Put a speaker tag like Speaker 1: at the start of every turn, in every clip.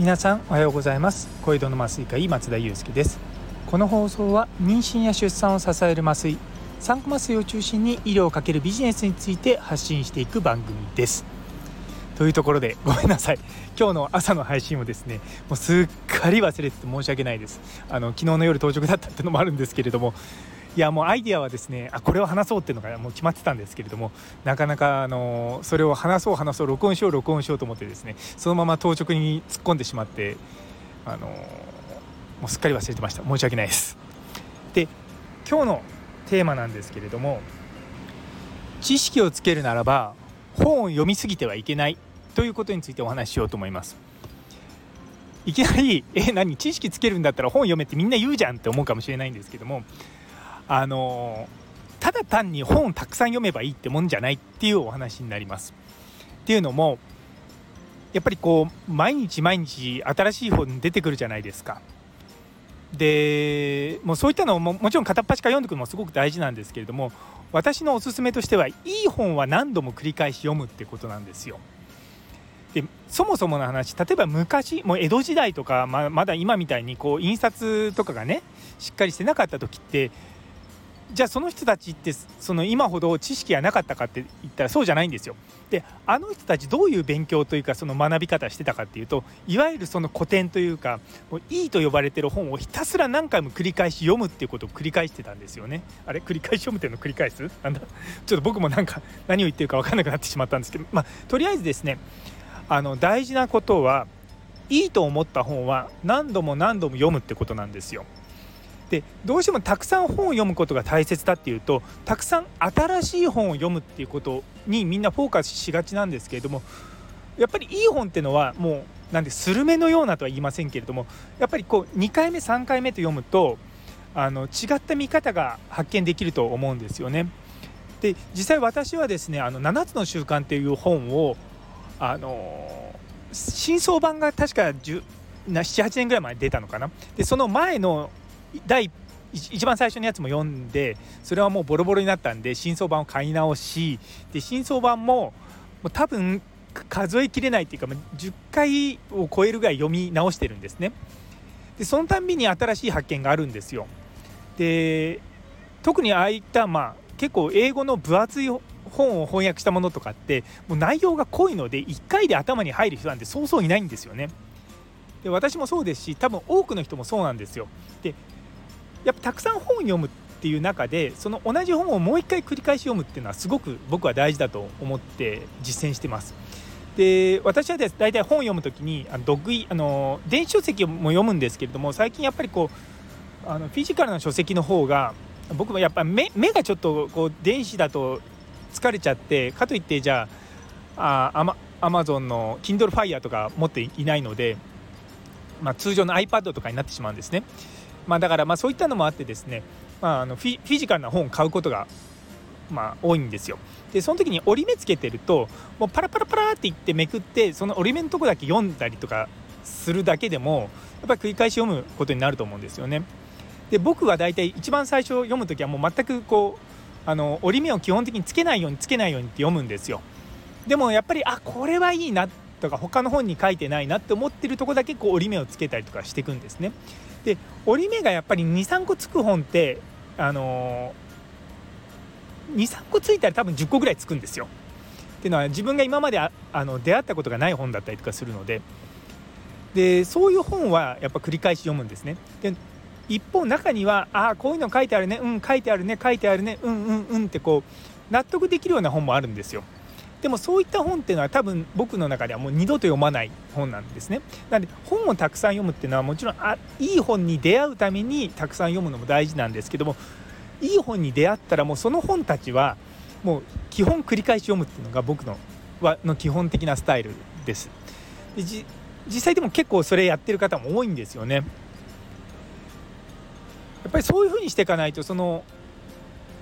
Speaker 1: 皆さんおはようございます。小江戸の麻酔科医松田祐介です。この放送は妊娠や出産を支える麻酔産後麻酔を中心に医療をかけるビジネスについて発信していく番組です。というところでごめんなさい。今日の朝の配信をですねもうすっかり忘れてて申し訳ないです。あの昨日の夜到着だったってのもあるんですけれどもいやもうアイデアはですねあこれを話そうっていうのがもう決まってたんですけれどもなかなかあのそれを話そう話そう録音しよう録音しようと思ってですねそのまま当直に突っ込んでしまってあのもうすっかり忘れてました。申し訳ないです。で今日のテーマなんですけれども知識をつけるならば本を読みすぎてはいけないということについてお話ししようと思います。いきなり「え何？知識つけるんだったら本読めってみんな言うじゃん」って思うかもしれないんですけどもあのただ単に本をたくさん読めばいいってもんじゃないっていうお話になります。っていうのもやっぱりこう毎日毎日新しい本出てくるじゃないですか。でもうそういったのももちろん片っ端から読んでくるのもすごく大事なんですけれども私のおすすめとしてはいい本は何度も繰り返し読むってことなんですよ。でそもそもの話例えば昔もう江戸時代とかままだ今みたいにこう印刷とかがねしっかりしてなかった時ってじゃあその人たちってその今ほど知識がなかったかって言ったらそうじゃないんですよ。であの人たちどういう勉強というかその学び方してたかっていうといわゆるその古典というかもういいと呼ばれてる本をひたすら何回も繰り返し読むっていうことを繰り返してたんですよね。あれ？繰り返し読むっていうの繰り返す？なんだ？ちょっと僕もなんか何を言ってるか分かんなくなってしまったんですけどまあとりあえずですねあの大事なことはいいと思った本は何度も何度も読むってことなんですよ。でどうしてもたくさん本を読むことが大切だっていうとたくさん新しい本を読むっていうことにみんなフォーカスしがちなんですけれどもやっぱりいい本っていうのはもうなんでスルメのようなとは言いませんけれどもやっぱりこう2回目3回目と読むとあの違った見方が発見できると思うんですよね。で実際私はですね「あの7つの習慣」っていう本をあの新装版が確か78年ぐらい前に出たのかなでその前の第一番最初のやつも読んでそれはもうボロボロになったんで新装版を買い直しで新装版ももう多分数えきれないっていうか10回を超えるぐらい読み直してるんですね。でそのたんびに新しい発見があるんですよ。で特にああいったまあ結構英語の分厚い本を翻訳したものとかってもう内容が濃いので1回で頭に入る人なんてそうそういないんですよね。で私もそうですし多分多くの人もそうなんですよ。でやっぱたくさん本を読むっていう中でその同じ本をもう一回繰り返し読むっていうのはすごく僕は大事だと思って実践してます。で私はです大体本を読む時にあの読意あの電子書籍も読むんですけれども最近やっぱりこうあのフィジカルな書籍の方が僕はやっぱ目目がちょっとこう電子だと疲れちゃってかといってじゃああアマゾンの Kindle Fire とか持っていないので、まあ、通常の iPad とかになってしまうんですね。まあ、だからまあそういったのもあってですね、まあ、あのフィジカルな本を買うことがまあ多いんですよ。でその時に折り目つけてるともうパラパラパラっていってめくってその折り目のとこだけ読んだりとかするだけでもやっぱり繰り返し読むことになると思うんですよね。で僕は大体一番最初読む時はもう全くこうあの折り目を基本的につけないようにつけないようにって読むんですよ。でもやっぱりあこれはいいなとか他の本に書いてないなって思ってるとこだけこう折り目をつけたりとかしていくんですね。で折り目がやっぱり23個つく本ってあの23個ついたら多分10個ぐらいつくんですよ。っていうのは自分が今まであの出会ったことがない本だったりとかするのででそういう本はやっぱ繰り返し読むんですね。で一方中にはああこういうの書いてあるねうん書いてあるね書いてあるねうんうんうんってこう納得できるような本もあるんですよ。でもそういった本っていうのは多分僕の中ではもう二度と読まない本なんですね。なので本をたくさん読むっていうのはもちろんあいい本に出会うためにたくさん読むのも大事なんですけどもいい本に出会ったらもうその本たちはもう基本繰り返し読むっていうのが僕のはの基本的なスタイルです。で実際でも結構それやってる方も多いんですよね。やっぱりそういうふうにしていかないとその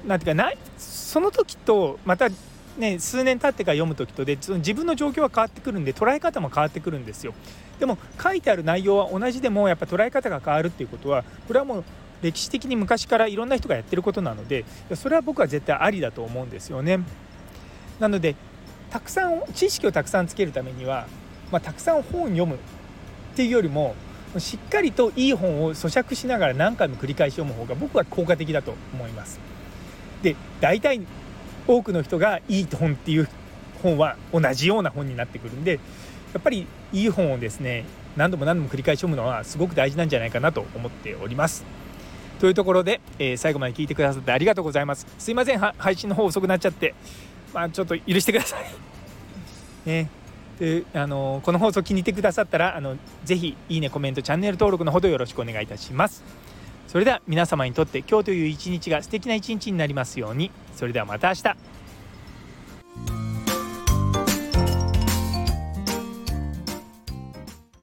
Speaker 1: なんていうかなその時とまたね、数年経ってから読む時とでその自分の状況は変わってくるんで捉え方も変わってくるんですよ。でも書いてある内容は同じでもやっぱ捉え方が変わるっていうことはこれはもう歴史的に昔からいろんな人がやってることなのでそれは僕は絶対ありだと思うんですよね。なのでたくさん知識をたくさんつけるためには、まあ、たくさん本を読むっていうよりもしっかりといい本を咀嚼しながら何回も繰り返し読む方が僕は効果的だと思います。で大体多くの人がいい本っていう本は同じような本になってくるんでやっぱりいい本をですね何度も何度も繰り返し読むのはすごく大事なんじゃないかなと思っております。というところで、えー、最後まで聞いてくださってありがとうございます。すいません配信の方遅くなっちゃって。まあちょっと許してください。ね。であのこの放送気に入ってくださったらあのぜひいいねコメントチャンネル登録のほどよろしくお願いいたします。それでは皆様にとって今日という一日が素敵な一日になりますように。それではまた明日。